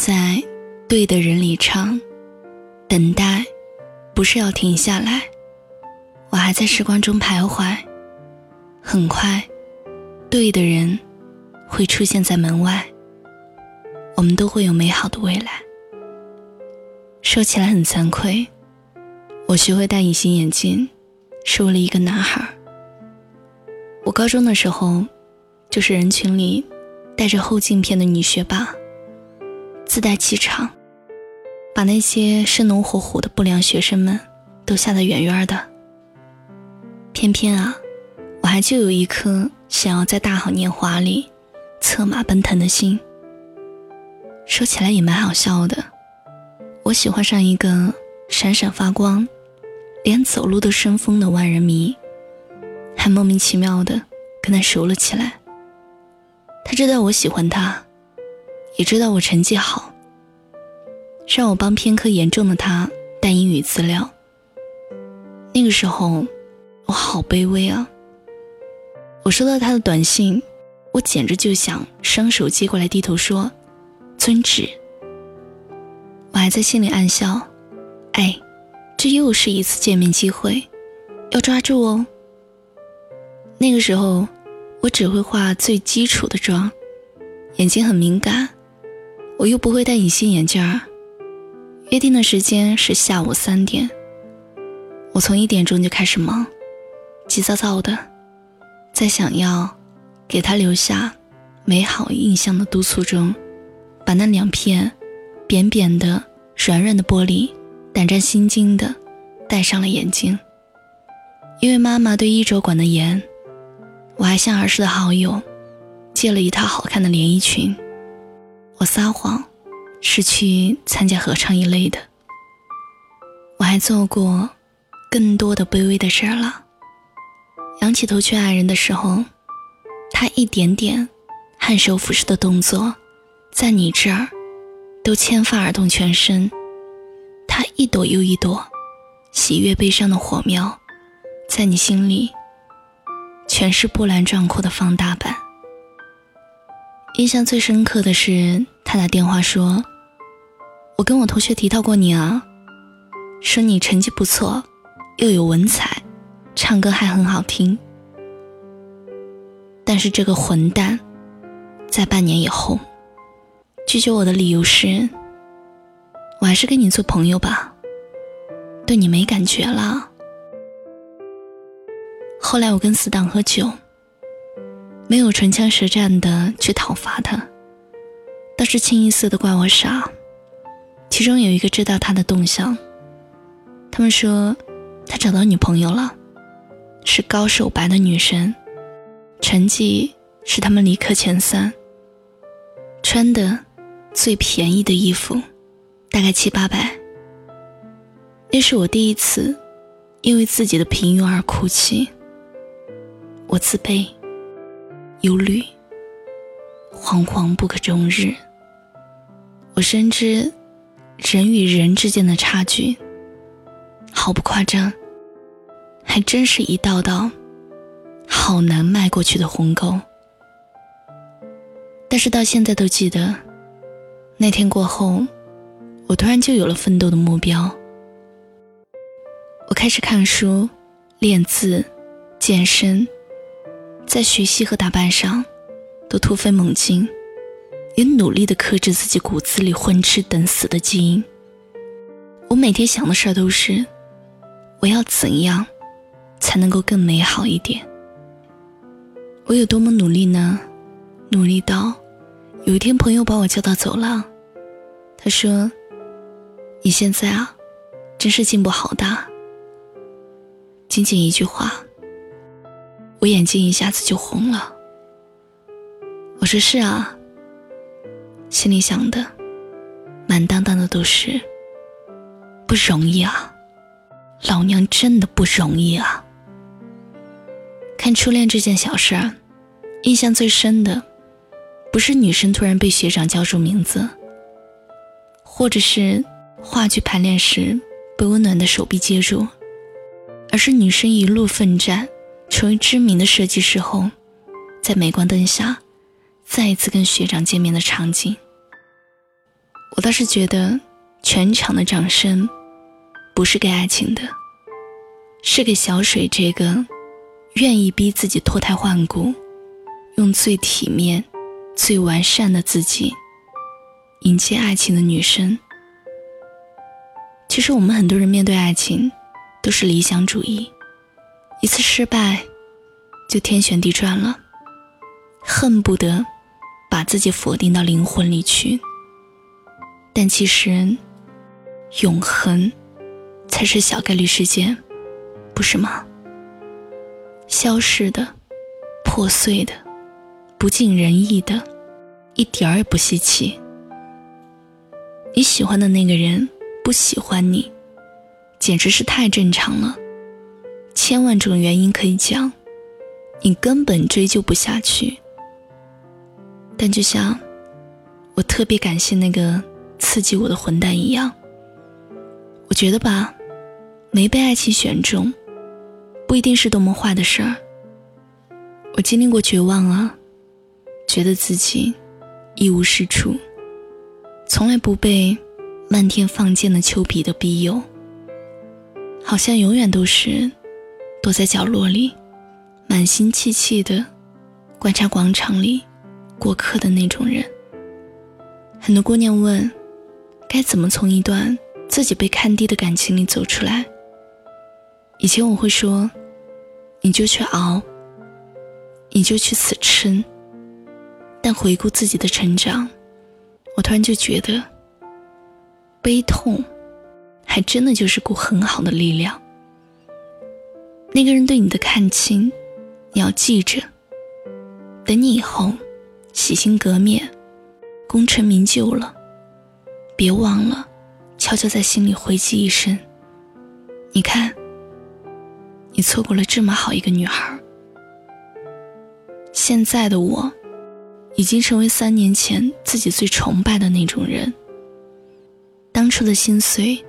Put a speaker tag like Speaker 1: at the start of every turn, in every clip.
Speaker 1: 在对的人里唱，等待不是要停下来，我还在时光中徘徊。很快，对的人会出现在门外，我们都会有美好的未来。说起来很惭愧，我学会戴隐形眼镜是为了一个男孩。我高中的时候，就是人群里戴着厚镜片的女学霸。自带气场，把那些生龙活虎的不良学生们都吓得远远的。偏偏啊，我还就有一颗想要在大好年华里策马奔腾的心。说起来也蛮好笑的，我喜欢上一个闪闪发光、连走路都生风的万人迷，还莫名其妙的跟他熟了起来。他知道我喜欢他。也知道我成绩好，让我帮偏科严重的他带英语资料。那个时候，我好卑微啊！我收到他的短信，我简直就想双手接过来低头说：“遵旨。”我还在心里暗笑：“哎，这又是一次见面机会，要抓住哦。”那个时候，我只会化最基础的妆，眼睛很敏感。我又不会戴隐形眼镜儿。约定的时间是下午三点。我从一点钟就开始忙，急躁躁的，在想要给他留下美好印象的督促中，把那两片扁扁的、软软的玻璃胆战心惊的戴上了眼睛。因为妈妈对衣着管得严，我还向儿时的好友借了一套好看的连衣裙。我撒谎，是去参加合唱一类的。我还做过更多的卑微的事儿了。仰起头去爱人的时候，他一点点颔首俯视的动作，在你这儿都牵发而动全身。他一朵又一朵喜悦悲伤的火苗，在你心里全是波澜壮阔的放大版。印象最深刻的是，他打电话说：“我跟我同学提到过你啊，说你成绩不错，又有文采，唱歌还很好听。但是这个混蛋，在半年以后拒绝我的理由是，我还是跟你做朋友吧，对你没感觉了。后来我跟死党喝酒。”没有唇枪舌战的去讨伐他，倒是清一色的怪我傻。其中有一个知道他的动向，他们说他找到女朋友了，是高手白的女生，成绩是他们理科前三，穿的最便宜的衣服，大概七八百。那是我第一次因为自己的平庸而哭泣，我自卑。忧虑，惶惶不可终日。我深知人与人之间的差距，毫不夸张，还真是一道道好难迈过去的鸿沟。但是到现在都记得，那天过后，我突然就有了奋斗的目标。我开始看书、练字、健身。在学习和打扮上，都突飞猛进，也努力的克制自己骨子里混吃等死的基因。我每天想的事儿都是，我要怎样才能够更美好一点？我有多么努力呢？努力到有一天朋友把我叫到走廊，他说：“你现在啊，真是进步好大。”仅仅一句话。我眼睛一下子就红了。我说是啊，心里想的满当当的都是不容易啊，老娘真的不容易啊。看初恋这件小事儿，印象最深的不是女生突然被学长叫住名字，或者是话剧排练时被温暖的手臂接住，而是女生一路奋战。成为知名的设计师后，在镁光灯下再一次跟学长见面的场景。我倒是觉得，全场的掌声不是给爱情的，是给小水这个愿意逼自己脱胎换骨，用最体面、最完善的自己迎接爱情的女生。其实我们很多人面对爱情，都是理想主义，一次失败就天旋地转了，恨不得把自己否定到灵魂里去。但其实，永恒才是小概率事件，不是吗？消失的、破碎的、不尽人意的，一点儿也不稀奇。你喜欢的那个人。不喜欢你，简直是太正常了。千万种原因可以讲，你根本追究不下去。但就像我特别感谢那个刺激我的混蛋一样，我觉得吧，没被爱情选中，不一定是多么坏的事儿。我经历过绝望啊，觉得自己一无是处，从来不被。漫天放箭的丘比特庇佑，好像永远都是躲在角落里，满心气气的观察广场里过客的那种人。很多姑娘问，该怎么从一段自己被看低的感情里走出来？以前我会说，你就去熬，你就去死撑。但回顾自己的成长，我突然就觉得。悲痛，还真的就是股很好的力量。那个人对你的看清，你要记着。等你以后洗心革面、功成名就了，别忘了悄悄在心里回击一声：“你看，你错过了这么好一个女孩。”现在的我，已经成为三年前自己最崇拜的那种人。当初的心碎，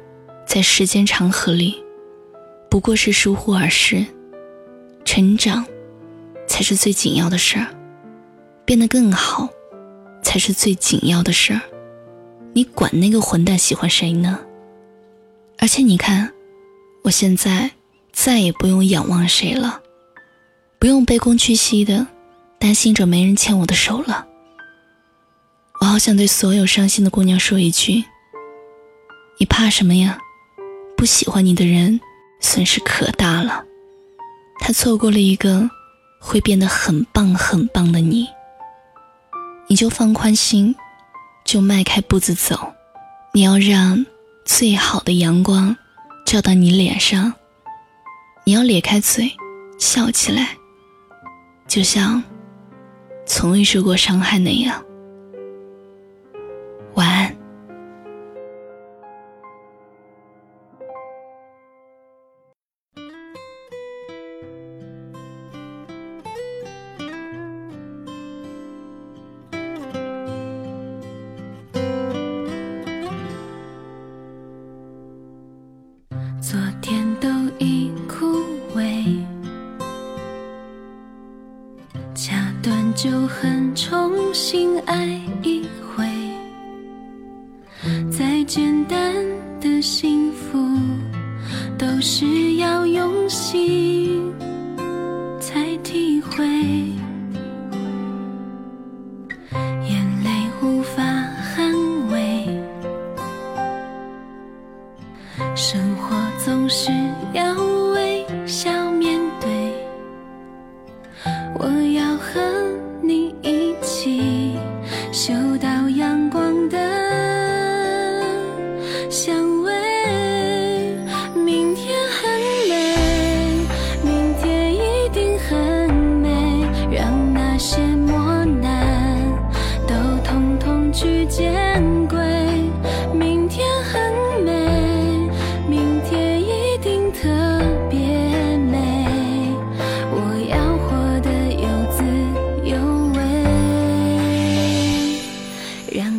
Speaker 1: 在时间长河里，不过是疏忽而失。成长，才是最紧要的事儿；变得更好，才是最紧要的事儿。你管那个混蛋喜欢谁呢？而且你看，我现在再也不用仰望谁了，不用卑躬屈膝的担心着没人牵我的手了。我好想对所有伤心的姑娘说一句。你怕什么呀？不喜欢你的人，损失可大了。他错过了一个会变得很棒很棒的你，你就放宽心，就迈开步子走。你要让最好的阳光照到你脸上，你要咧开嘴笑起来，就像从未受过伤害那样。
Speaker 2: 简单的幸福，都是要用心才体会。眼泪无法捍卫，生活总是要微笑。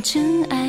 Speaker 2: 真爱